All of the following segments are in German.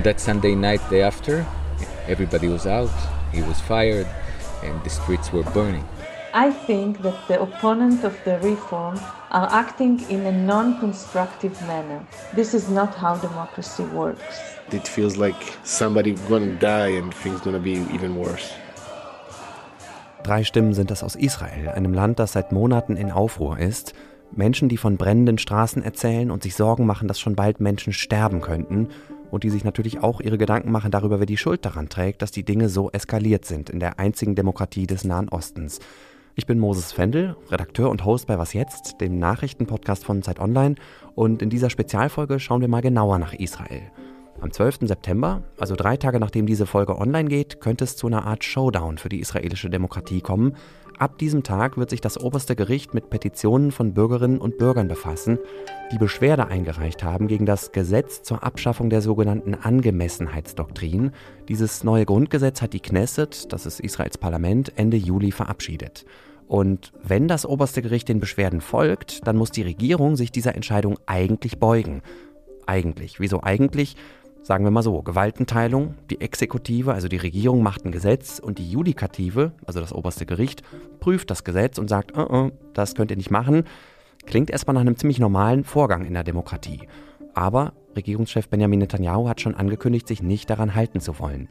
On that Sunday night, day after, everybody was out, he was fired, and the streets were burning. I think that the opponents of the reform are acting in a non-constructive manner. This is not how democracy works. It feels like somebody gonna die and things gonna be even worse. Drei Stimmen sind das aus Israel, einem Land, das seit Monaten in Aufruhr ist. Menschen, die von brennenden Straßen erzählen und sich Sorgen machen, dass schon bald Menschen sterben könnten. Und die sich natürlich auch ihre Gedanken machen darüber, wer die Schuld daran trägt, dass die Dinge so eskaliert sind in der einzigen Demokratie des Nahen Ostens. Ich bin Moses Fendel, Redakteur und Host bei Was Jetzt, dem Nachrichtenpodcast von Zeit Online. Und in dieser Spezialfolge schauen wir mal genauer nach Israel. Am 12. September, also drei Tage nachdem diese Folge online geht, könnte es zu einer Art Showdown für die israelische Demokratie kommen. Ab diesem Tag wird sich das oberste Gericht mit Petitionen von Bürgerinnen und Bürgern befassen, die Beschwerde eingereicht haben gegen das Gesetz zur Abschaffung der sogenannten Angemessenheitsdoktrin. Dieses neue Grundgesetz hat die Knesset, das ist Israels Parlament, Ende Juli verabschiedet. Und wenn das oberste Gericht den Beschwerden folgt, dann muss die Regierung sich dieser Entscheidung eigentlich beugen. Eigentlich. Wieso eigentlich? Sagen wir mal so, Gewaltenteilung, die Exekutive, also die Regierung macht ein Gesetz und die Judikative, also das oberste Gericht, prüft das Gesetz und sagt, uh -uh, das könnt ihr nicht machen. Klingt erstmal nach einem ziemlich normalen Vorgang in der Demokratie. Aber Regierungschef Benjamin Netanyahu hat schon angekündigt, sich nicht daran halten zu wollen.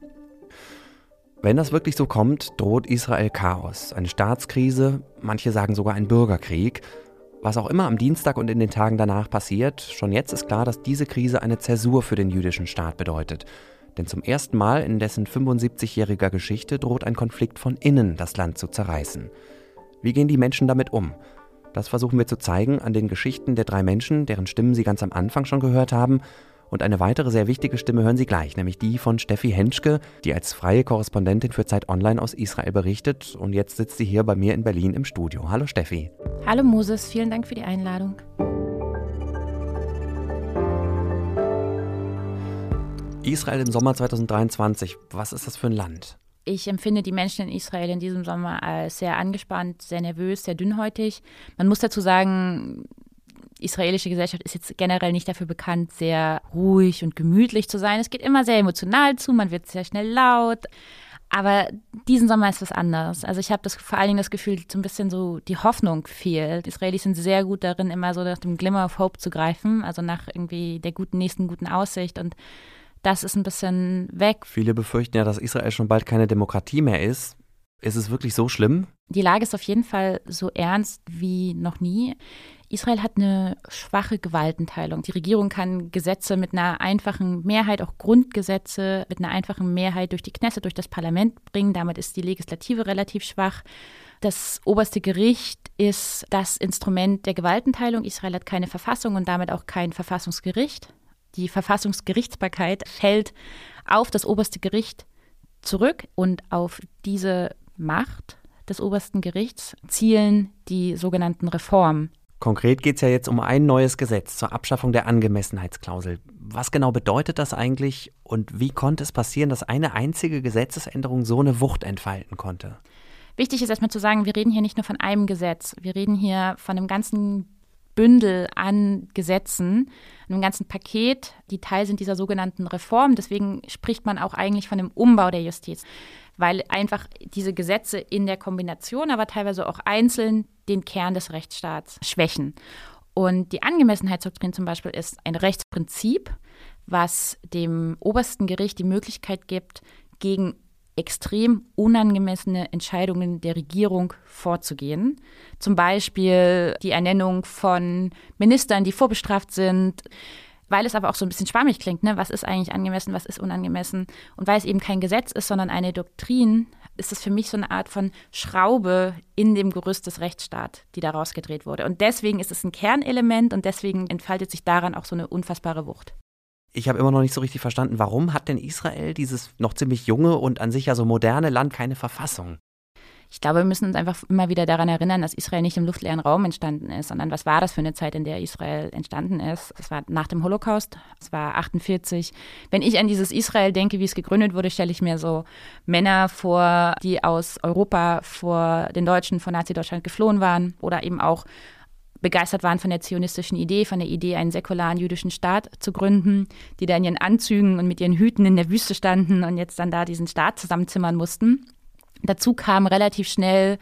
Wenn das wirklich so kommt, droht Israel Chaos, eine Staatskrise, manche sagen sogar ein Bürgerkrieg. Was auch immer am Dienstag und in den Tagen danach passiert, schon jetzt ist klar, dass diese Krise eine Zäsur für den jüdischen Staat bedeutet. Denn zum ersten Mal in dessen 75-jähriger Geschichte droht ein Konflikt von innen das Land zu zerreißen. Wie gehen die Menschen damit um? Das versuchen wir zu zeigen an den Geschichten der drei Menschen, deren Stimmen Sie ganz am Anfang schon gehört haben und eine weitere sehr wichtige Stimme hören Sie gleich, nämlich die von Steffi Henschke, die als freie Korrespondentin für Zeit Online aus Israel berichtet. Und jetzt sitzt sie hier bei mir in Berlin im Studio. Hallo Steffi. Hallo Moses, vielen Dank für die Einladung. Israel im Sommer 2023, was ist das für ein Land? Ich empfinde die Menschen in Israel in diesem Sommer als sehr angespannt, sehr nervös, sehr dünnhäutig. Man muss dazu sagen, israelische Gesellschaft ist jetzt generell nicht dafür bekannt, sehr ruhig und gemütlich zu sein. Es geht immer sehr emotional zu, man wird sehr schnell laut. Aber diesen Sommer ist was anderes. Also ich habe das vor allen Dingen das Gefühl, so ein bisschen so die Hoffnung fehlt. Die Israelis sind sehr gut darin, immer so nach dem Glimmer of Hope zu greifen, also nach irgendwie der guten nächsten guten Aussicht und das ist ein bisschen weg. Viele befürchten ja, dass Israel schon bald keine Demokratie mehr ist. Ist es wirklich so schlimm? Die Lage ist auf jeden Fall so ernst wie noch nie. Israel hat eine schwache Gewaltenteilung. Die Regierung kann Gesetze mit einer einfachen Mehrheit, auch Grundgesetze mit einer einfachen Mehrheit durch die Knesset, durch das Parlament bringen. Damit ist die Legislative relativ schwach. Das oberste Gericht ist das Instrument der Gewaltenteilung. Israel hat keine Verfassung und damit auch kein Verfassungsgericht. Die Verfassungsgerichtsbarkeit fällt auf das oberste Gericht zurück und auf diese Macht des obersten Gerichts zielen die sogenannten Reformen Konkret geht es ja jetzt um ein neues Gesetz zur Abschaffung der Angemessenheitsklausel. Was genau bedeutet das eigentlich und wie konnte es passieren, dass eine einzige Gesetzesänderung so eine Wucht entfalten konnte? Wichtig ist erstmal zu sagen, wir reden hier nicht nur von einem Gesetz, wir reden hier von einem ganzen Bündel an Gesetzen, einem ganzen Paket, die Teil sind dieser sogenannten Reform. Deswegen spricht man auch eigentlich von einem Umbau der Justiz, weil einfach diese Gesetze in der Kombination, aber teilweise auch einzeln den Kern des Rechtsstaats schwächen. Und die Angemessenheitsdoktrin zum Beispiel ist ein Rechtsprinzip, was dem obersten Gericht die Möglichkeit gibt, gegen extrem unangemessene Entscheidungen der Regierung vorzugehen. Zum Beispiel die Ernennung von Ministern, die vorbestraft sind, weil es aber auch so ein bisschen schwammig klingt, ne? was ist eigentlich angemessen, was ist unangemessen. Und weil es eben kein Gesetz ist, sondern eine Doktrin, ist es für mich so eine Art von Schraube in dem Gerüst des Rechtsstaats, die da rausgedreht wurde. Und deswegen ist es ein Kernelement und deswegen entfaltet sich daran auch so eine unfassbare Wucht. Ich habe immer noch nicht so richtig verstanden, warum hat denn Israel, dieses noch ziemlich junge und an sich ja so moderne Land, keine Verfassung? Ich glaube, wir müssen uns einfach immer wieder daran erinnern, dass Israel nicht im luftleeren Raum entstanden ist, sondern was war das für eine Zeit, in der Israel entstanden ist? Es war nach dem Holocaust, es war 48. Wenn ich an dieses Israel denke, wie es gegründet wurde, stelle ich mir so Männer vor, die aus Europa vor den Deutschen, vor Nazi-Deutschland geflohen waren oder eben auch begeistert waren von der zionistischen Idee, von der Idee, einen säkularen jüdischen Staat zu gründen, die da in ihren Anzügen und mit ihren Hüten in der Wüste standen und jetzt dann da diesen Staat zusammenzimmern mussten. Dazu kamen relativ schnell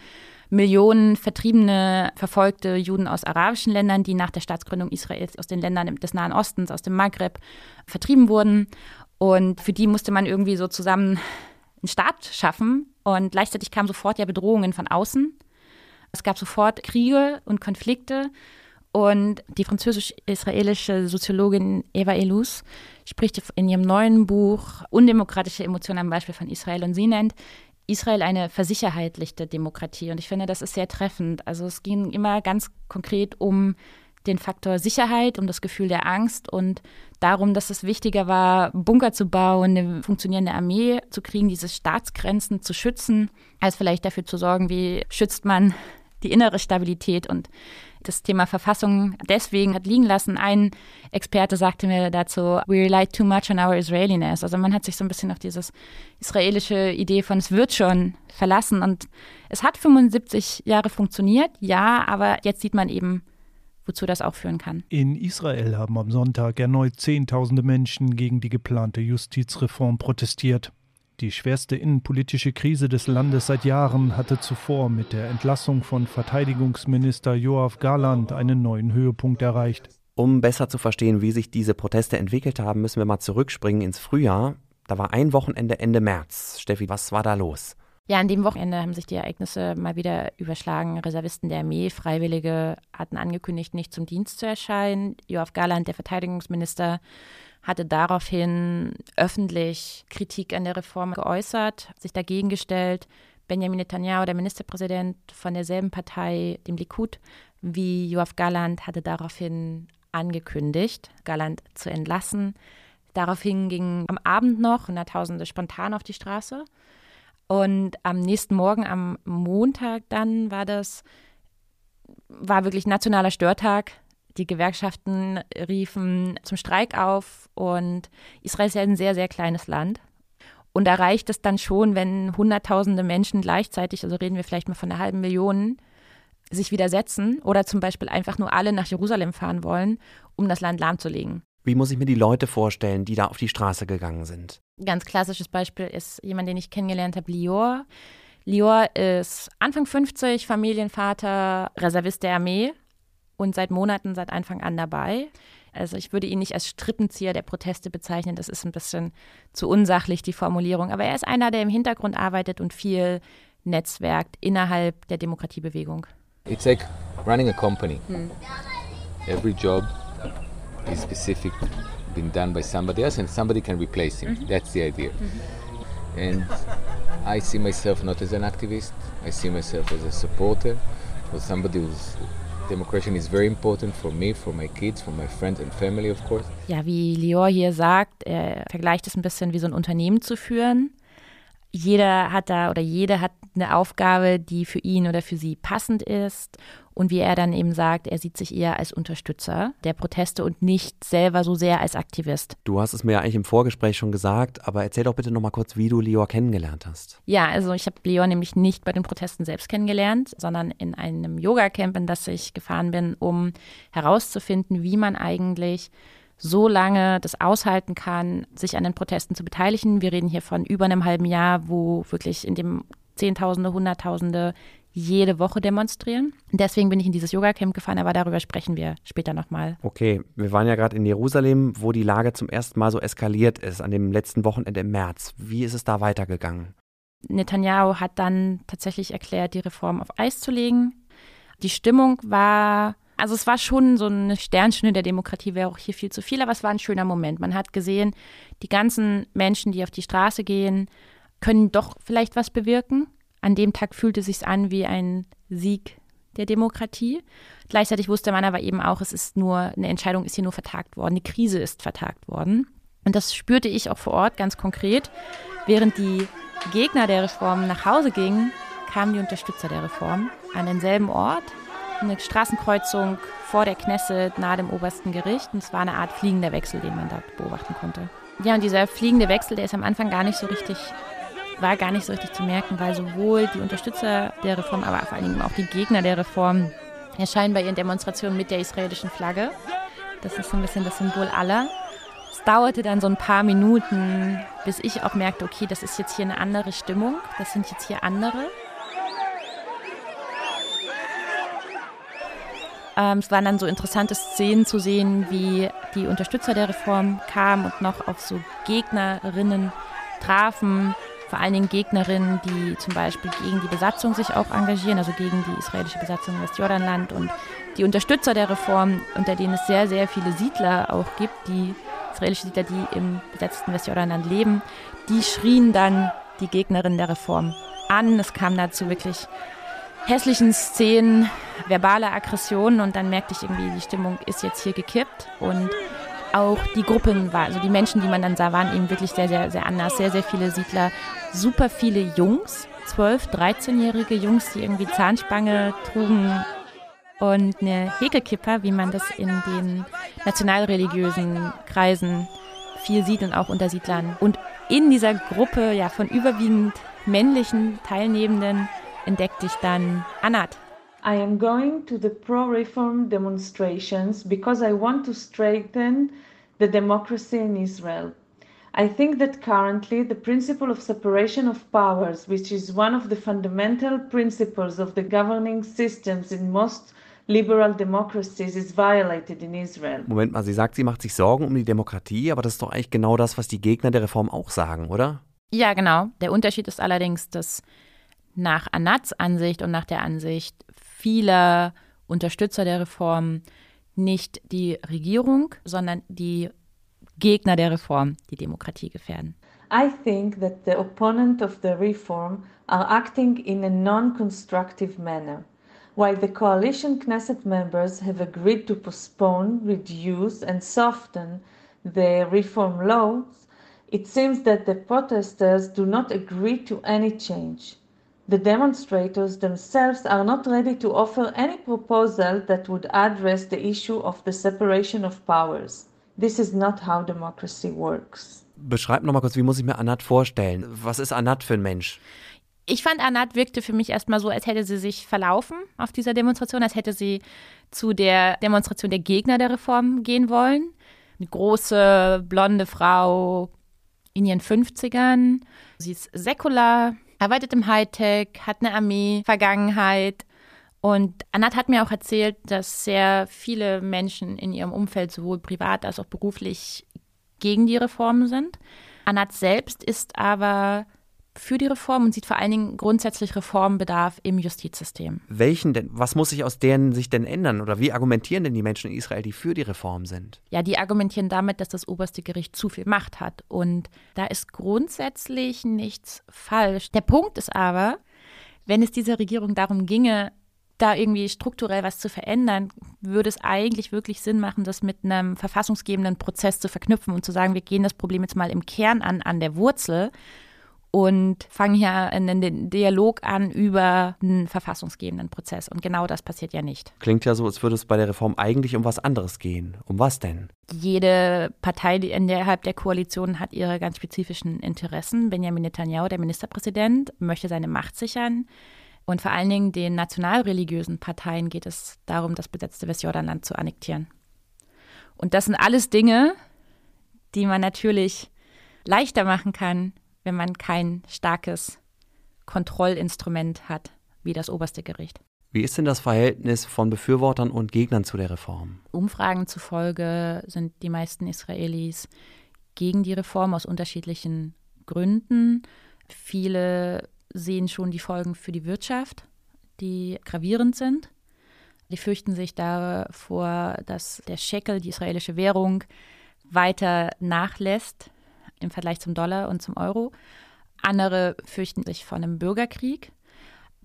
Millionen vertriebene, verfolgte Juden aus arabischen Ländern, die nach der Staatsgründung Israels aus den Ländern des Nahen Ostens, aus dem Maghreb vertrieben wurden. Und für die musste man irgendwie so zusammen einen Staat schaffen. Und gleichzeitig kamen sofort ja Bedrohungen von außen. Es gab sofort Kriege und Konflikte. Und die französisch-israelische Soziologin Eva Elus spricht in ihrem neuen Buch Undemokratische Emotionen am Beispiel von Israel und sie nennt Israel eine versicherheitlichte Demokratie. Und ich finde, das ist sehr treffend. Also es ging immer ganz konkret um den Faktor Sicherheit, um das Gefühl der Angst und darum, dass es wichtiger war, Bunker zu bauen, eine funktionierende Armee zu kriegen, diese Staatsgrenzen zu schützen, als vielleicht dafür zu sorgen, wie schützt man die innere Stabilität und das Thema Verfassung deswegen hat liegen lassen. Ein Experte sagte mir dazu, we rely too much on our Israeliness. Also man hat sich so ein bisschen auf dieses israelische Idee von es wird schon verlassen und es hat 75 Jahre funktioniert, ja, aber jetzt sieht man eben, wozu das auch führen kann. In Israel haben am Sonntag erneut Zehntausende Menschen gegen die geplante Justizreform protestiert. Die schwerste innenpolitische Krise des Landes seit Jahren hatte zuvor mit der Entlassung von Verteidigungsminister Joachim Garland einen neuen Höhepunkt erreicht. Um besser zu verstehen, wie sich diese Proteste entwickelt haben, müssen wir mal zurückspringen ins Frühjahr. Da war ein Wochenende Ende März. Steffi, was war da los? Ja, an dem Wochenende haben sich die Ereignisse mal wieder überschlagen. Reservisten der Armee, Freiwillige hatten angekündigt, nicht zum Dienst zu erscheinen. Joachim Garland, der Verteidigungsminister, hatte daraufhin öffentlich Kritik an der Reform geäußert, sich dagegen gestellt. Benjamin Netanyahu, der Ministerpräsident von derselben Partei, dem Likud, wie Joachim Galland, hatte daraufhin angekündigt, Galland zu entlassen. Daraufhin gingen am Abend noch Hunderttausende spontan auf die Straße. Und am nächsten Morgen, am Montag dann, war das, war wirklich nationaler Störtag. Die Gewerkschaften riefen zum Streik auf und Israel ist ja ein sehr, sehr kleines Land. Und da reicht es dann schon, wenn Hunderttausende Menschen gleichzeitig, also reden wir vielleicht mal von einer halben Million, sich widersetzen oder zum Beispiel einfach nur alle nach Jerusalem fahren wollen, um das Land lahmzulegen. Wie muss ich mir die Leute vorstellen, die da auf die Straße gegangen sind? Ganz klassisches Beispiel ist jemand, den ich kennengelernt habe, Lior. Lior ist Anfang 50, Familienvater, Reservist der Armee, und seit Monaten, seit Anfang an dabei. Also ich würde ihn nicht als Strippenzieher der Proteste bezeichnen, das ist ein bisschen zu unsachlich, die Formulierung. Aber er ist einer, der im Hintergrund arbeitet und viel netzwerkt innerhalb der Demokratiebewegung. It's like running a company. Hmm. Every job is specific, been done by somebody else and somebody can replace him. -hmm. That's the idea. -hmm. And I see myself not as an activist, I see myself as a supporter, or somebody who's Democracy is very important for me, for my kids, for my friends and family, of. Ja, wie Lior hier sagt, er vergleicht es ein bisschen wie so ein Unternehmen zu führen. Jeder hat da oder jede hat eine Aufgabe, die für ihn oder für sie passend ist. Und wie er dann eben sagt, er sieht sich eher als Unterstützer der Proteste und nicht selber so sehr als Aktivist. Du hast es mir ja eigentlich im Vorgespräch schon gesagt, aber erzähl doch bitte nochmal kurz, wie du Lior kennengelernt hast. Ja, also ich habe Lior nämlich nicht bei den Protesten selbst kennengelernt, sondern in einem Yoga-Camp, in das ich gefahren bin, um herauszufinden, wie man eigentlich so lange das aushalten kann, sich an den Protesten zu beteiligen. Wir reden hier von über einem halben Jahr, wo wirklich in dem Zehntausende, Hunderttausende jede Woche demonstrieren. Deswegen bin ich in dieses Yoga-Camp gefahren, aber darüber sprechen wir später nochmal. Okay, wir waren ja gerade in Jerusalem, wo die Lage zum ersten Mal so eskaliert ist, an dem letzten Wochenende im März. Wie ist es da weitergegangen? Netanyahu hat dann tatsächlich erklärt, die Reform auf Eis zu legen. Die Stimmung war, also es war schon so eine Sternstunde der Demokratie, wäre auch hier viel zu viel, aber es war ein schöner Moment. Man hat gesehen, die ganzen Menschen, die auf die Straße gehen, können doch vielleicht was bewirken. An dem Tag fühlte es sich an wie ein Sieg der Demokratie. Gleichzeitig wusste man aber eben auch, es ist nur, eine Entscheidung ist hier nur vertagt worden, eine Krise ist vertagt worden. Und das spürte ich auch vor Ort ganz konkret. Während die Gegner der Reform nach Hause gingen, kamen die Unterstützer der Reform an denselben Ort, eine Straßenkreuzung vor der Knesset nahe dem obersten Gericht. Und es war eine Art fliegender Wechsel, den man da beobachten konnte. Ja, und dieser fliegende Wechsel, der ist am Anfang gar nicht so richtig war gar nicht so richtig zu merken, weil sowohl die Unterstützer der Reform, aber vor allen Dingen auch die Gegner der Reform erscheinen bei ihren Demonstrationen mit der israelischen Flagge. Das ist so ein bisschen das Symbol aller. Es dauerte dann so ein paar Minuten, bis ich auch merkte, okay, das ist jetzt hier eine andere Stimmung, das sind jetzt hier andere. Ähm, es waren dann so interessante Szenen zu sehen, wie die Unterstützer der Reform kamen und noch auf so Gegnerinnen trafen, vor allen Dingen Gegnerinnen, die zum Beispiel gegen die Besatzung sich auch engagieren, also gegen die israelische Besatzung im Westjordanland und die Unterstützer der Reform, unter denen es sehr, sehr viele Siedler auch gibt, die israelische Siedler, die im besetzten Westjordanland leben, die schrien dann die Gegnerinnen der Reform an. Es kam dazu wirklich hässlichen Szenen, verbale Aggressionen und dann merkte ich irgendwie, die Stimmung ist jetzt hier gekippt und auch die Gruppen war, also die Menschen, die man dann sah, waren eben wirklich sehr, sehr, sehr anders. Sehr, sehr viele Siedler, super viele Jungs, 12-, 13-jährige Jungs, die irgendwie Zahnspange trugen und eine Häkelkipper, wie man das in den nationalreligiösen Kreisen viel sieht und auch unter Siedlern. Und in dieser Gruppe ja, von überwiegend männlichen Teilnehmenden entdeckte ich dann Anat. I am going to the pro-reform demonstrations because I want to strengthen the democracy in Israel. I think that currently the principle of separation of powers, which is one of the fundamental principles of the governing systems in most liberal democracies is violated in Israel. Moment mal, sie sagt, sie macht sich Sorgen um die Demokratie, aber das ist doch eigentlich genau das, was die Gegner der Reform auch sagen, oder? Ja, genau. Der Unterschied ist allerdings, dass nach Anats Ansicht und nach der Ansicht vieler Unterstützer der Reform nicht die Regierung, sondern die Gegner der Reform die Demokratie gefährden. I think that the opponents of the reform are acting in a non-constructive manner. While the coalition Knesset members have agreed to postpone, reduce, and soften the reform laws, it seems that the protesters do not agree to any change. The demonstrators themselves are not ready to offer any proposal that would address the issue of the separation of powers. This is not how democracy works. Beschreib nochmal kurz, wie muss ich mir Anat vorstellen? Was ist Anat für ein Mensch? Ich fand, Anat wirkte für mich erstmal so, als hätte sie sich verlaufen auf dieser Demonstration, als hätte sie zu der Demonstration der Gegner der Reform gehen wollen. Eine große, blonde Frau in ihren 50ern. Sie ist säkular, arbeitet im Hightech, hat eine Armee-Vergangenheit. Und Anat hat mir auch erzählt, dass sehr viele Menschen in ihrem Umfeld, sowohl privat als auch beruflich, gegen die Reformen sind. Anat selbst ist aber für die Reform und sieht vor allen Dingen grundsätzlich Reformbedarf im Justizsystem. Welchen denn? Was muss sich aus deren sich denn ändern? Oder wie argumentieren denn die Menschen in Israel, die für die Reform sind? Ja, die argumentieren damit, dass das oberste Gericht zu viel Macht hat. Und da ist grundsätzlich nichts falsch. Der Punkt ist aber, wenn es dieser Regierung darum ginge, da irgendwie strukturell was zu verändern, würde es eigentlich wirklich Sinn machen, das mit einem verfassungsgebenden Prozess zu verknüpfen und zu sagen, wir gehen das Problem jetzt mal im Kern an, an der Wurzel und fangen hier einen Dialog an über einen verfassungsgebenden Prozess. Und genau das passiert ja nicht. Klingt ja so, als würde es bei der Reform eigentlich um was anderes gehen. Um was denn? Jede Partei innerhalb der Koalition hat ihre ganz spezifischen Interessen. Benjamin Netanyahu, der Ministerpräsident, möchte seine Macht sichern. Und vor allen Dingen den nationalreligiösen Parteien geht es darum, das besetzte Westjordanland zu annektieren. Und das sind alles Dinge, die man natürlich leichter machen kann, wenn man kein starkes Kontrollinstrument hat, wie das oberste Gericht. Wie ist denn das Verhältnis von Befürwortern und Gegnern zu der Reform? Umfragen zufolge sind die meisten Israelis gegen die Reform aus unterschiedlichen Gründen. Viele sehen schon die Folgen für die Wirtschaft, die gravierend sind. Die fürchten sich davor, dass der Shekel, die israelische Währung, weiter nachlässt im Vergleich zum Dollar und zum Euro. Andere fürchten sich vor einem Bürgerkrieg.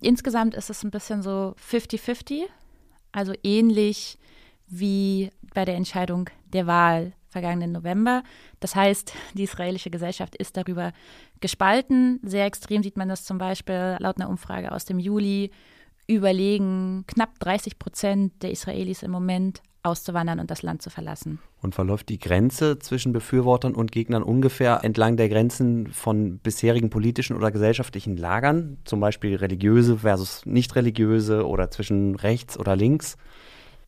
Insgesamt ist es ein bisschen so 50-50, also ähnlich wie bei der Entscheidung der Wahl vergangenen November. Das heißt, die israelische Gesellschaft ist darüber gespalten. Sehr extrem sieht man das zum Beispiel laut einer Umfrage aus dem Juli. Überlegen knapp 30 Prozent der Israelis im Moment, auszuwandern und das Land zu verlassen. Und verläuft die Grenze zwischen Befürwortern und Gegnern ungefähr entlang der Grenzen von bisherigen politischen oder gesellschaftlichen Lagern, zum Beispiel religiöse versus nicht religiöse oder zwischen rechts oder links?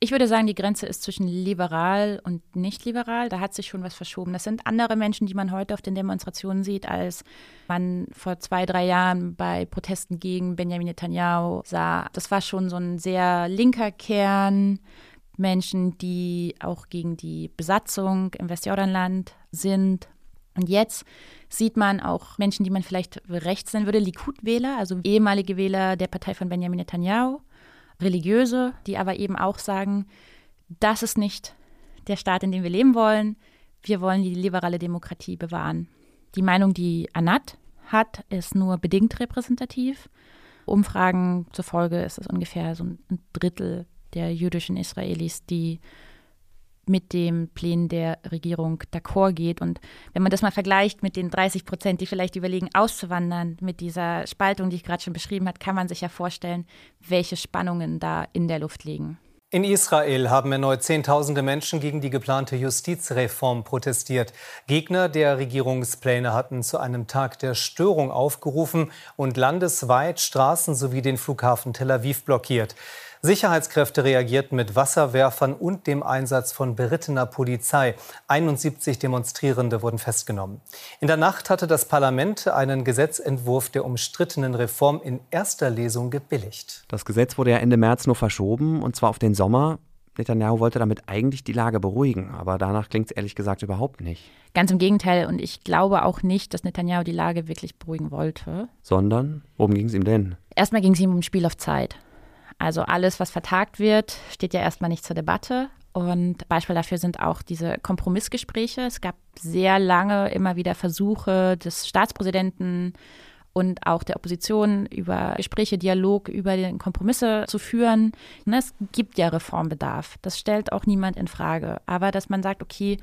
Ich würde sagen, die Grenze ist zwischen liberal und nicht liberal. Da hat sich schon was verschoben. Das sind andere Menschen, die man heute auf den Demonstrationen sieht, als man vor zwei, drei Jahren bei Protesten gegen Benjamin Netanyahu sah. Das war schon so ein sehr linker Kern. Menschen, die auch gegen die Besatzung im Westjordanland sind. Und jetzt sieht man auch Menschen, die man vielleicht rechts nennen würde, Likud-Wähler, also ehemalige Wähler der Partei von Benjamin Netanyahu, Religiöse, die aber eben auch sagen, das ist nicht der Staat, in dem wir leben wollen. Wir wollen die liberale Demokratie bewahren. Die Meinung, die Anat hat, ist nur bedingt repräsentativ. Umfragen zufolge ist es ungefähr so ein Drittel der jüdischen Israelis, die mit dem Plänen der Regierung d'accord geht. Und wenn man das mal vergleicht mit den 30 Prozent, die vielleicht überlegen, auszuwandern, mit dieser Spaltung, die ich gerade schon beschrieben habe, kann man sich ja vorstellen, welche Spannungen da in der Luft liegen. In Israel haben erneut Zehntausende Menschen gegen die geplante Justizreform protestiert. Gegner der Regierungspläne hatten zu einem Tag der Störung aufgerufen und landesweit Straßen sowie den Flughafen Tel Aviv blockiert. Sicherheitskräfte reagierten mit Wasserwerfern und dem Einsatz von berittener Polizei. 71 Demonstrierende wurden festgenommen. In der Nacht hatte das Parlament einen Gesetzentwurf der umstrittenen Reform in erster Lesung gebilligt. Das Gesetz wurde ja Ende März nur verschoben, und zwar auf den Sommer. Netanyahu wollte damit eigentlich die Lage beruhigen, aber danach klingt es ehrlich gesagt überhaupt nicht. Ganz im Gegenteil, und ich glaube auch nicht, dass Netanyahu die Lage wirklich beruhigen wollte. Sondern, worum ging es ihm denn? Erstmal ging es ihm um ein Spiel auf Zeit. Also alles, was vertagt wird, steht ja erstmal nicht zur Debatte. Und Beispiel dafür sind auch diese Kompromissgespräche. Es gab sehr lange immer wieder Versuche des Staatspräsidenten und auch der Opposition über Gespräche, Dialog, über den Kompromisse zu führen. Es gibt ja Reformbedarf. Das stellt auch niemand in Frage. Aber dass man sagt, okay,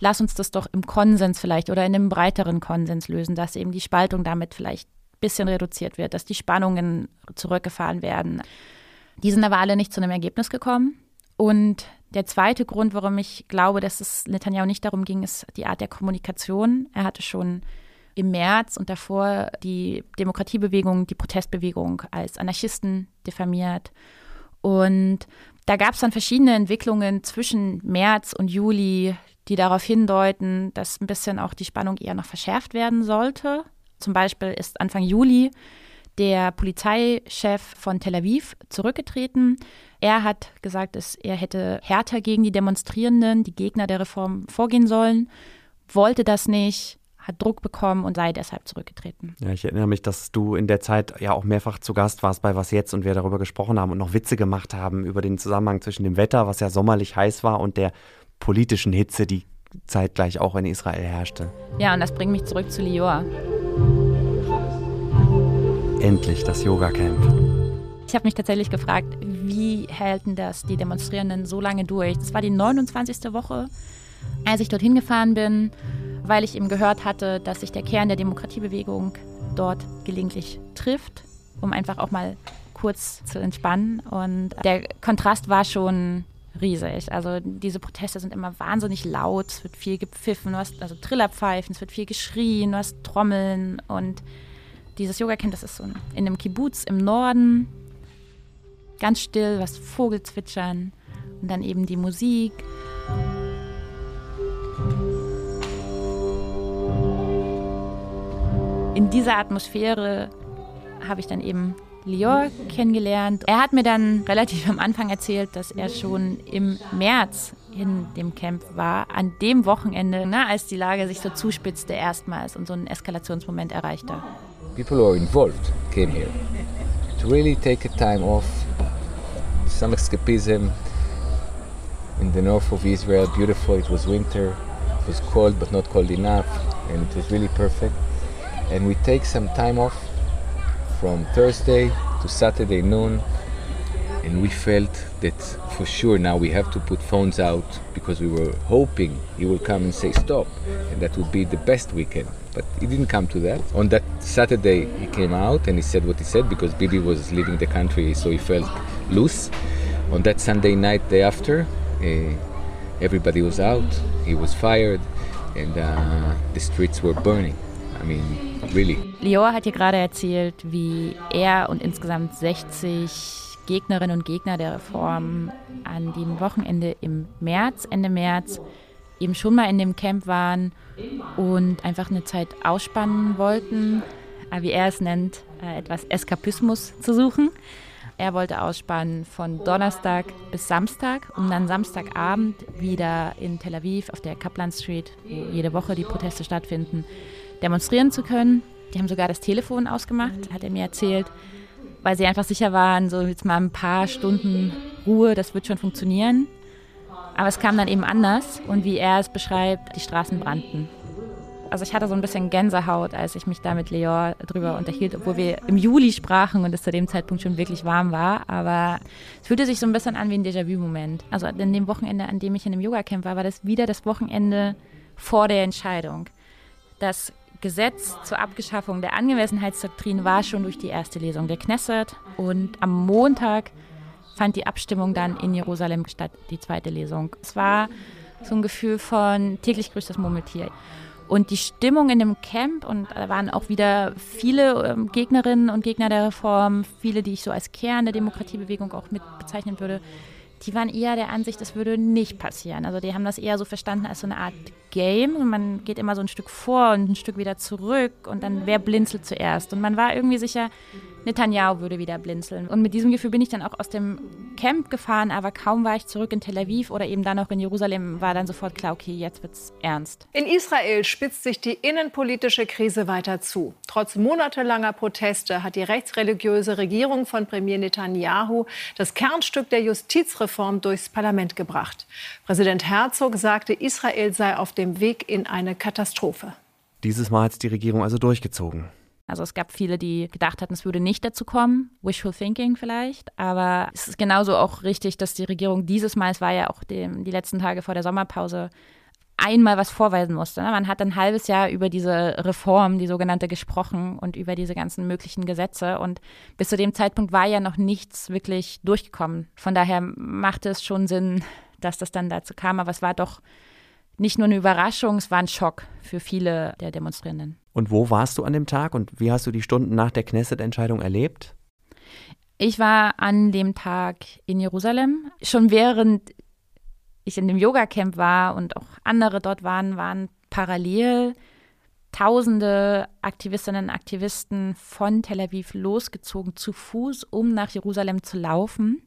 lass uns das doch im Konsens vielleicht oder in einem breiteren Konsens lösen, dass eben die Spaltung damit vielleicht ein bisschen reduziert wird, dass die Spannungen zurückgefahren werden. Die sind aber alle nicht zu einem Ergebnis gekommen. Und der zweite Grund, warum ich glaube, dass es Netanyahu nicht darum ging, ist die Art der Kommunikation. Er hatte schon im März und davor die Demokratiebewegung, die Protestbewegung als Anarchisten diffamiert. Und da gab es dann verschiedene Entwicklungen zwischen März und Juli, die darauf hindeuten, dass ein bisschen auch die Spannung eher noch verschärft werden sollte. Zum Beispiel ist Anfang Juli der Polizeichef von Tel Aviv zurückgetreten. Er hat gesagt, dass er hätte härter gegen die Demonstrierenden, die Gegner der Reform vorgehen sollen, wollte das nicht, hat Druck bekommen und sei deshalb zurückgetreten. Ja, ich erinnere mich, dass du in der Zeit ja auch mehrfach zu Gast warst bei Was Jetzt und wir darüber gesprochen haben und noch Witze gemacht haben über den Zusammenhang zwischen dem Wetter, was ja sommerlich heiß war, und der politischen Hitze, die zeitgleich auch in Israel herrschte. Ja, und das bringt mich zurück zu Lior. Endlich das Yoga-Camp. Ich habe mich tatsächlich gefragt, wie hälten das die Demonstrierenden so lange durch? Das war die 29. Woche, als ich dorthin gefahren bin, weil ich eben gehört hatte, dass sich der Kern der Demokratiebewegung dort gelegentlich trifft, um einfach auch mal kurz zu entspannen. Und der Kontrast war schon riesig. Also diese Proteste sind immer wahnsinnig laut, es wird viel gepfiffen, du hast also Trillerpfeifen, es wird viel geschrien, du hast Trommeln und dieses Yoga-Camp, das ist so in einem Kibbutz im Norden, ganz still, was Vogelzwitschern und dann eben die Musik. In dieser Atmosphäre habe ich dann eben Lior kennengelernt. Er hat mir dann relativ am Anfang erzählt, dass er schon im März in dem Camp war, an dem Wochenende, na, als die Lage sich so zuspitzte erstmals und so ein Eskalationsmoment erreichte. People who are involved came here to really take a time off, some escapism. In the north of Israel, beautiful. It was winter. It was cold, but not cold enough, and it was really perfect. And we take some time off from Thursday to Saturday noon, and we felt that for sure now we have to put phones out because we were hoping he will come and say stop, and that would be the best weekend. But he didn't come to that. On that Saturday, he came out and he said what he said because Bibi was leaving the country, so he felt loose. On that Sunday night, day after, Uh, everybody was out. He was fired, and uh, the streets were burning. I mean, really. Lior hat hier gerade erzählt, wie er und insgesamt 60 Gegnerinnen und Gegner der Reform an dem Wochenende im März, Ende März, eben schon mal in dem Camp waren und einfach eine Zeit ausspannen wollten, äh, wie er es nennt, äh, etwas Eskapismus zu suchen. Er wollte ausspannen von Donnerstag bis Samstag, um dann Samstagabend wieder in Tel Aviv auf der Kaplan Street, wo jede Woche die Proteste stattfinden, demonstrieren zu können. Die haben sogar das Telefon ausgemacht, hat er mir erzählt, weil sie einfach sicher waren, so jetzt mal ein paar Stunden Ruhe, das wird schon funktionieren. Aber es kam dann eben anders und wie er es beschreibt, die Straßen brannten. Also ich hatte so ein bisschen Gänsehaut, als ich mich da mit Leor drüber unterhielt, obwohl wir im Juli sprachen und es zu dem Zeitpunkt schon wirklich warm war. Aber es fühlte sich so ein bisschen an wie ein Déjà-vu-Moment. Also in dem Wochenende, an dem ich in einem Yoga-Camp war, war das wieder das Wochenende vor der Entscheidung. Das Gesetz zur Abgeschaffung der Angemessenheitsdoktrin war schon durch die erste Lesung der Knesset und am Montag fand die Abstimmung dann in Jerusalem statt, die zweite Lesung. Es war so ein Gefühl von täglich grüßt das Murmeltier. Und die Stimmung in dem Camp, und da waren auch wieder viele ähm, Gegnerinnen und Gegner der Reform, viele, die ich so als Kern der Demokratiebewegung auch mit bezeichnen würde, die waren eher der Ansicht, das würde nicht passieren. Also die haben das eher so verstanden als so eine Art Game. Und man geht immer so ein Stück vor und ein Stück wieder zurück und dann wer blinzelt zuerst. Und man war irgendwie sicher, Netanyahu würde wieder blinzeln. Und mit diesem Gefühl bin ich dann auch aus dem Camp gefahren, aber kaum war ich zurück in Tel Aviv oder eben dann auch in Jerusalem, war dann sofort klar, okay, jetzt wird's ernst. In Israel spitzt sich die innenpolitische Krise weiter zu. Trotz monatelanger Proteste hat die rechtsreligiöse Regierung von Premier Netanyahu das Kernstück der Justizreform durchs Parlament gebracht. Präsident Herzog sagte, Israel sei auf dem Weg in eine Katastrophe. Dieses Mal hat die Regierung also durchgezogen. Also es gab viele, die gedacht hatten, es würde nicht dazu kommen. Wishful thinking vielleicht. Aber es ist genauso auch richtig, dass die Regierung dieses Mal, es war ja auch dem, die letzten Tage vor der Sommerpause, einmal was vorweisen musste. Ne? Man hat ein halbes Jahr über diese Reform, die sogenannte, gesprochen und über diese ganzen möglichen Gesetze. Und bis zu dem Zeitpunkt war ja noch nichts wirklich durchgekommen. Von daher machte es schon Sinn, dass das dann dazu kam. Aber es war doch nicht nur eine Überraschung, es war ein Schock für viele der Demonstrierenden. Und wo warst du an dem Tag und wie hast du die Stunden nach der Knesset-Entscheidung erlebt? Ich war an dem Tag in Jerusalem. Schon während ich in dem Yoga-Camp war und auch andere dort waren, waren parallel tausende Aktivistinnen und Aktivisten von Tel Aviv losgezogen zu Fuß, um nach Jerusalem zu laufen,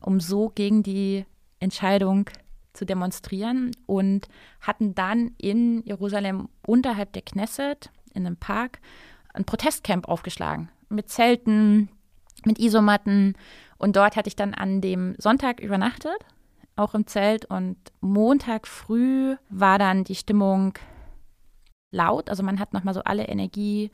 um so gegen die Entscheidung zu demonstrieren und hatten dann in Jerusalem unterhalb der Knesset in einem Park ein Protestcamp aufgeschlagen mit Zelten, mit Isomatten. Und dort hatte ich dann an dem Sonntag übernachtet, auch im Zelt. Und Montag früh war dann die Stimmung laut. Also man hat nochmal so alle Energie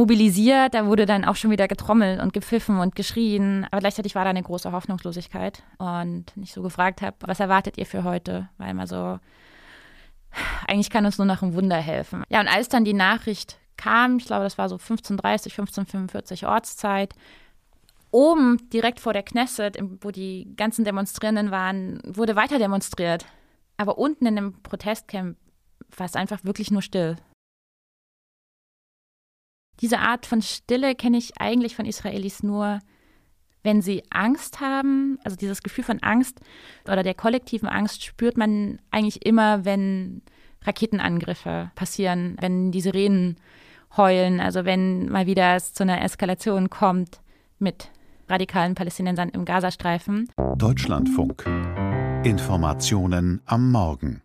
mobilisiert. Da wurde dann auch schon wieder getrommelt und gepfiffen und geschrien. Aber gleichzeitig war da eine große Hoffnungslosigkeit. Und ich so gefragt habe, was erwartet ihr für heute? Weil immer so, eigentlich kann uns nur noch ein Wunder helfen. Ja, und als dann die Nachricht kam, ich glaube, das war so 15.30, 15.45 Ortszeit, oben direkt vor der Knesset, wo die ganzen Demonstrierenden waren, wurde weiter demonstriert. Aber unten in dem Protestcamp war es einfach wirklich nur still. Diese Art von Stille kenne ich eigentlich von Israelis nur, wenn sie Angst haben. Also dieses Gefühl von Angst oder der kollektiven Angst spürt man eigentlich immer, wenn Raketenangriffe passieren, wenn die Sirenen heulen, also wenn mal wieder es zu einer Eskalation kommt mit radikalen Palästinensern im Gazastreifen. Deutschlandfunk. Informationen am Morgen.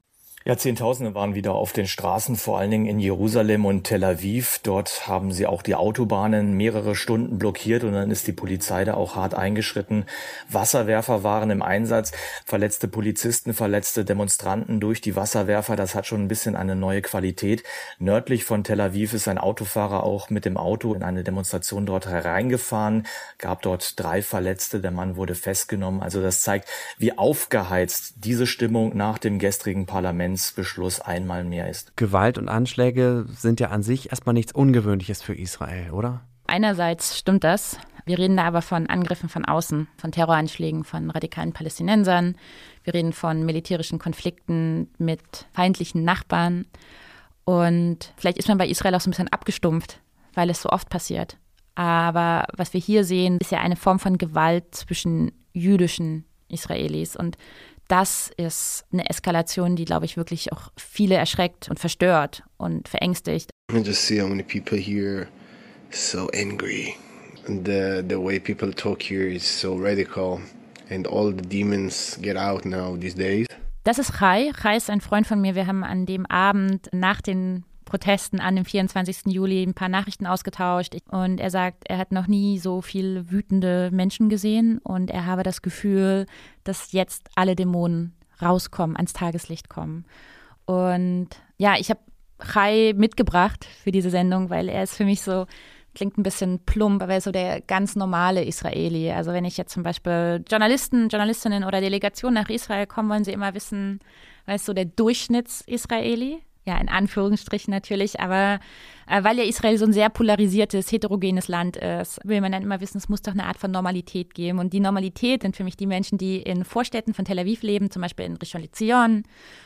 Ja, Zehntausende waren wieder auf den Straßen, vor allen Dingen in Jerusalem und Tel Aviv. Dort haben sie auch die Autobahnen mehrere Stunden blockiert und dann ist die Polizei da auch hart eingeschritten. Wasserwerfer waren im Einsatz, verletzte Polizisten, verletzte Demonstranten durch die Wasserwerfer. Das hat schon ein bisschen eine neue Qualität. Nördlich von Tel Aviv ist ein Autofahrer auch mit dem Auto in eine Demonstration dort hereingefahren, gab dort drei Verletzte. Der Mann wurde festgenommen. Also das zeigt, wie aufgeheizt diese Stimmung nach dem gestrigen Parlament Parlamentsbeschluss einmal mehr ist. Gewalt und Anschläge sind ja an sich erstmal nichts Ungewöhnliches für Israel, oder? Einerseits stimmt das. Wir reden da aber von Angriffen von außen, von Terroranschlägen von radikalen Palästinensern. Wir reden von militärischen Konflikten mit feindlichen Nachbarn. Und vielleicht ist man bei Israel auch so ein bisschen abgestumpft, weil es so oft passiert. Aber was wir hier sehen, ist ja eine Form von Gewalt zwischen jüdischen Israelis. Und das ist eine Eskalation, die, glaube ich, wirklich auch viele erschreckt und verstört und verängstigt. I just see how many people here so angry. The, the way people talk here is so radical. And all the demons get out now these days. Das ist Chai. Chai ist ein Freund von mir. Wir haben an dem Abend nach den Protesten an dem 24. Juli ein paar Nachrichten ausgetauscht. Und er sagt, er hat noch nie so viele wütende Menschen gesehen und er habe das Gefühl, dass jetzt alle Dämonen rauskommen, ans Tageslicht kommen. Und ja, ich habe Chai mitgebracht für diese Sendung, weil er ist für mich so, klingt ein bisschen plump, aber er ist so der ganz normale Israeli. Also wenn ich jetzt zum Beispiel Journalisten, Journalistinnen oder Delegationen nach Israel kommen, wollen sie immer wissen, weißt du, so der Durchschnitts-Israeli ja, in Anführungsstrichen natürlich, aber äh, weil ja Israel so ein sehr polarisiertes, heterogenes Land ist, will man dann immer wissen, es muss doch eine Art von Normalität geben. Und die Normalität sind für mich die Menschen, die in Vorstädten von Tel Aviv leben, zum Beispiel in Rishon LeZion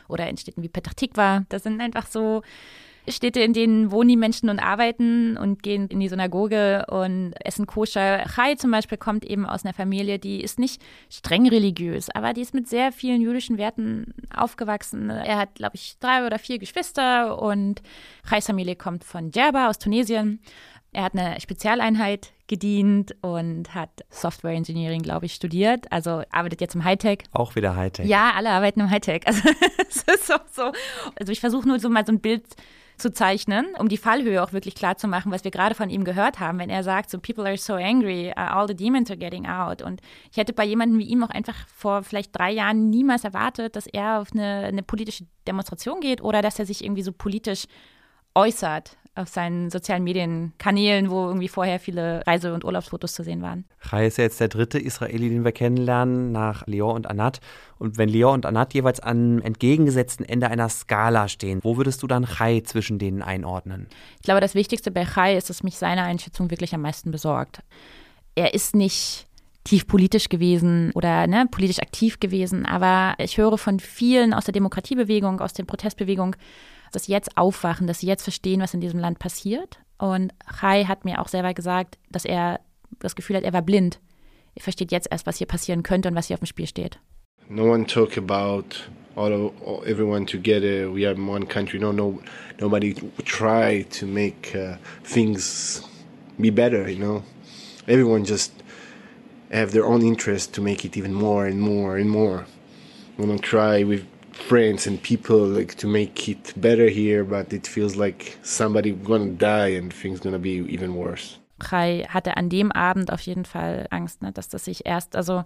oder in Städten wie Petah Tikva. Das sind einfach so Städte, in denen wohnen die Menschen und arbeiten und gehen in die Synagoge und essen koscher. Chai zum Beispiel kommt eben aus einer Familie, die ist nicht streng religiös, aber die ist mit sehr vielen jüdischen Werten aufgewachsen. Er hat, glaube ich, drei oder vier Geschwister und Chais Familie kommt von Djerba aus Tunesien. Er hat eine Spezialeinheit gedient und hat Software Engineering, glaube ich, studiert. Also arbeitet jetzt im Hightech. Auch wieder Hightech. Ja, alle arbeiten im Hightech. Also, so, so. also ich versuche nur so mal so ein Bild zu zeichnen, um die Fallhöhe auch wirklich klar zu machen, was wir gerade von ihm gehört haben, wenn er sagt, so people are so angry, uh, all the demons are getting out. Und ich hätte bei jemandem wie ihm auch einfach vor vielleicht drei Jahren niemals erwartet, dass er auf eine, eine politische Demonstration geht oder dass er sich irgendwie so politisch äußert auf seinen sozialen Medienkanälen, wo irgendwie vorher viele Reise- und Urlaubsfotos zu sehen waren. Chai ist ja jetzt der dritte Israeli, den wir kennenlernen, nach Leon und Anat. Und wenn Leon und Anat jeweils am entgegengesetzten Ende einer Skala stehen, wo würdest du dann Chai zwischen denen einordnen? Ich glaube, das Wichtigste bei Chai ist, dass mich seine Einschätzung wirklich am meisten besorgt. Er ist nicht tief politisch gewesen oder ne, politisch aktiv gewesen, aber ich höre von vielen aus der Demokratiebewegung, aus der Protestbewegung, dass sie jetzt aufwachen, dass sie jetzt verstehen, was in diesem Land passiert. Und Chai hat mir auch selber gesagt, dass er das Gefühl hat, er war blind. Er versteht jetzt erst, was hier passieren könnte und was hier auf dem Spiel steht. No one talk about all of all, everyone together. We are one country. No, no, nobody try to make uh, things be better. You know, everyone just have their own interest to make it even more and more and more. We don't try with friends and people like to make it better here, but it feels like somebody gonna die and things gonna be even worse. Chai hatte an dem Abend auf jeden Fall Angst, ne, dass das sich erst, also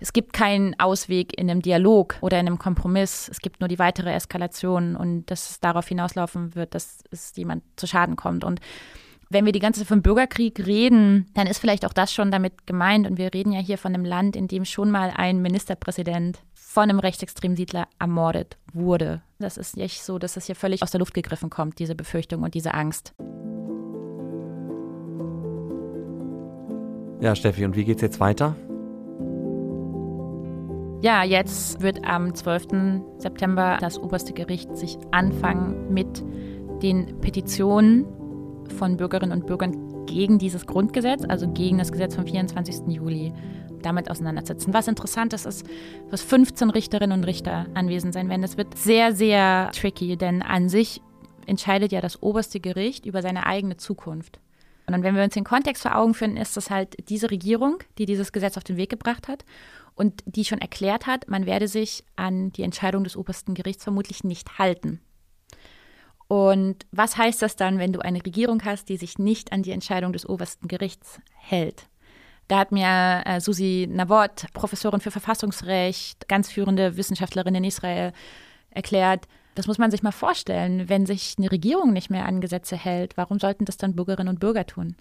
es gibt keinen Ausweg in einem Dialog oder in einem Kompromiss. Es gibt nur die weitere Eskalation und dass es darauf hinauslaufen wird, dass es jemand zu Schaden kommt. Und wenn wir die ganze Zeit vom Bürgerkrieg reden, dann ist vielleicht auch das schon damit gemeint. Und wir reden ja hier von einem Land, in dem schon mal ein Ministerpräsident von einem rechtsextremen Siedler ermordet wurde. Das ist nicht so, dass das hier völlig aus der Luft gegriffen kommt, diese Befürchtung und diese Angst. Ja, Steffi, und wie geht's jetzt weiter? Ja, jetzt wird am 12. September das oberste Gericht sich anfangen mit den Petitionen von Bürgerinnen und Bürgern gegen dieses Grundgesetz, also gegen das Gesetz vom 24. Juli damit auseinandersetzen. Was interessant ist, ist, dass 15 Richterinnen und Richter anwesend sein werden. Das wird sehr, sehr tricky, denn an sich entscheidet ja das oberste Gericht über seine eigene Zukunft. Und wenn wir uns den Kontext vor Augen führen, ist das halt diese Regierung, die dieses Gesetz auf den Weg gebracht hat und die schon erklärt hat, man werde sich an die Entscheidung des obersten Gerichts vermutlich nicht halten. Und was heißt das dann, wenn du eine Regierung hast, die sich nicht an die Entscheidung des obersten Gerichts hält? Da hat mir äh, Susi Navot, Professorin für Verfassungsrecht, ganz führende Wissenschaftlerin in Israel, erklärt, das muss man sich mal vorstellen, wenn sich eine Regierung nicht mehr an Gesetze hält, warum sollten das dann Bürgerinnen und Bürger tun?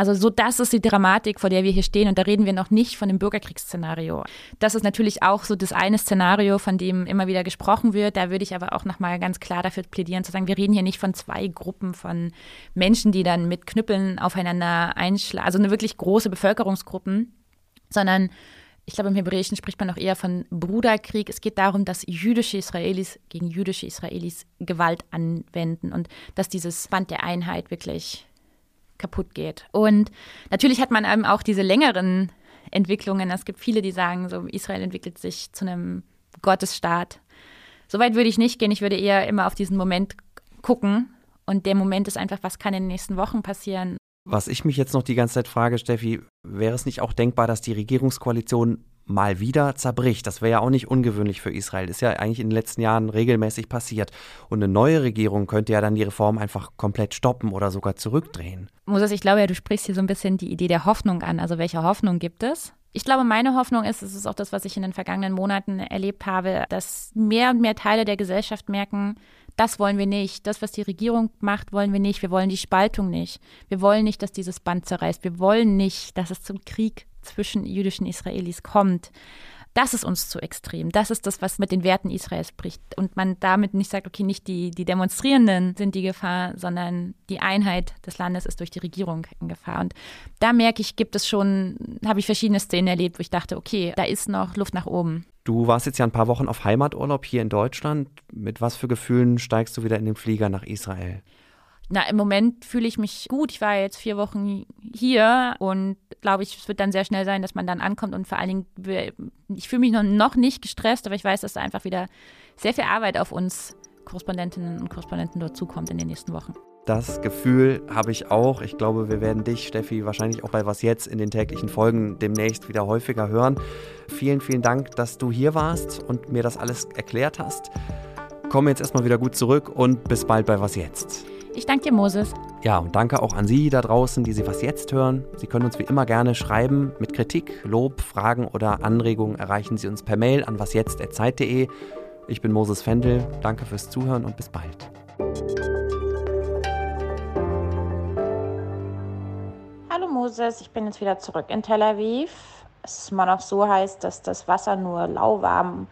Also so das ist die Dramatik, vor der wir hier stehen und da reden wir noch nicht von dem Bürgerkriegsszenario. Das ist natürlich auch so das eine Szenario, von dem immer wieder gesprochen wird. Da würde ich aber auch nochmal ganz klar dafür plädieren zu sagen, wir reden hier nicht von zwei Gruppen von Menschen, die dann mit Knüppeln aufeinander einschlagen, also eine wirklich große Bevölkerungsgruppen, sondern ich glaube, im Hebräischen spricht man auch eher von Bruderkrieg. Es geht darum, dass jüdische Israelis gegen jüdische Israelis Gewalt anwenden und dass dieses Band der Einheit wirklich kaputt geht. Und natürlich hat man eben auch diese längeren Entwicklungen. Es gibt viele, die sagen, so Israel entwickelt sich zu einem Gottesstaat. Soweit würde ich nicht gehen. Ich würde eher immer auf diesen Moment gucken. Und der Moment ist einfach, was kann in den nächsten Wochen passieren? Was ich mich jetzt noch die ganze Zeit frage, Steffi, wäre es nicht auch denkbar, dass die Regierungskoalition mal wieder zerbricht? Das wäre ja auch nicht ungewöhnlich für Israel. Ist ja eigentlich in den letzten Jahren regelmäßig passiert. Und eine neue Regierung könnte ja dann die Reform einfach komplett stoppen oder sogar zurückdrehen. Moses, ich glaube ja, du sprichst hier so ein bisschen die Idee der Hoffnung an. Also welche Hoffnung gibt es? Ich glaube, meine Hoffnung ist, es ist auch das, was ich in den vergangenen Monaten erlebt habe, dass mehr und mehr Teile der Gesellschaft merken, das wollen wir nicht. Das, was die Regierung macht, wollen wir nicht. Wir wollen die Spaltung nicht. Wir wollen nicht, dass dieses Band zerreißt. Wir wollen nicht, dass es zum Krieg zwischen jüdischen Israelis kommt. Das ist uns zu extrem. Das ist das, was mit den Werten Israels bricht. Und man damit nicht sagt, okay, nicht die, die Demonstrierenden sind die Gefahr, sondern die Einheit des Landes ist durch die Regierung in Gefahr. Und da merke ich, gibt es schon, habe ich verschiedene Szenen erlebt, wo ich dachte, okay, da ist noch Luft nach oben. Du warst jetzt ja ein paar Wochen auf Heimaturlaub hier in Deutschland. Mit was für Gefühlen steigst du wieder in den Flieger nach Israel? Na, im Moment fühle ich mich gut. Ich war jetzt vier Wochen hier und glaube ich, es wird dann sehr schnell sein, dass man dann ankommt und vor allen Dingen, ich fühle mich noch, nicht gestresst, aber ich weiß, dass da einfach wieder sehr viel Arbeit auf uns Korrespondentinnen und Korrespondenten dort zukommt in den nächsten Wochen. Das Gefühl habe ich auch. Ich glaube, wir werden dich, Steffi, wahrscheinlich auch bei Was Jetzt in den täglichen Folgen demnächst wieder häufiger hören. Vielen, vielen Dank, dass du hier warst und mir das alles erklärt hast. Komm jetzt erstmal wieder gut zurück und bis bald bei Was Jetzt. Ich danke dir, Moses. Ja, und danke auch an Sie da draußen, die Sie was jetzt hören. Sie können uns wie immer gerne schreiben. Mit Kritik, Lob, Fragen oder Anregungen erreichen Sie uns per Mail an wasjetzt.zeit.de. Ich bin Moses Fendel. Danke fürs Zuhören und bis bald. Hallo Moses, ich bin jetzt wieder zurück in Tel Aviv. Es ist immer noch so heiß, dass das Wasser nur lauwarm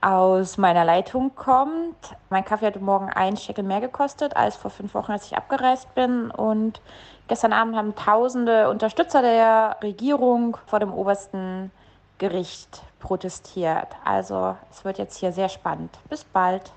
aus meiner Leitung kommt. Mein Kaffee hat morgen ein Shekel mehr gekostet als vor fünf Wochen, als ich abgereist bin. Und gestern Abend haben tausende Unterstützer der Regierung vor dem obersten Gericht protestiert. Also es wird jetzt hier sehr spannend. Bis bald.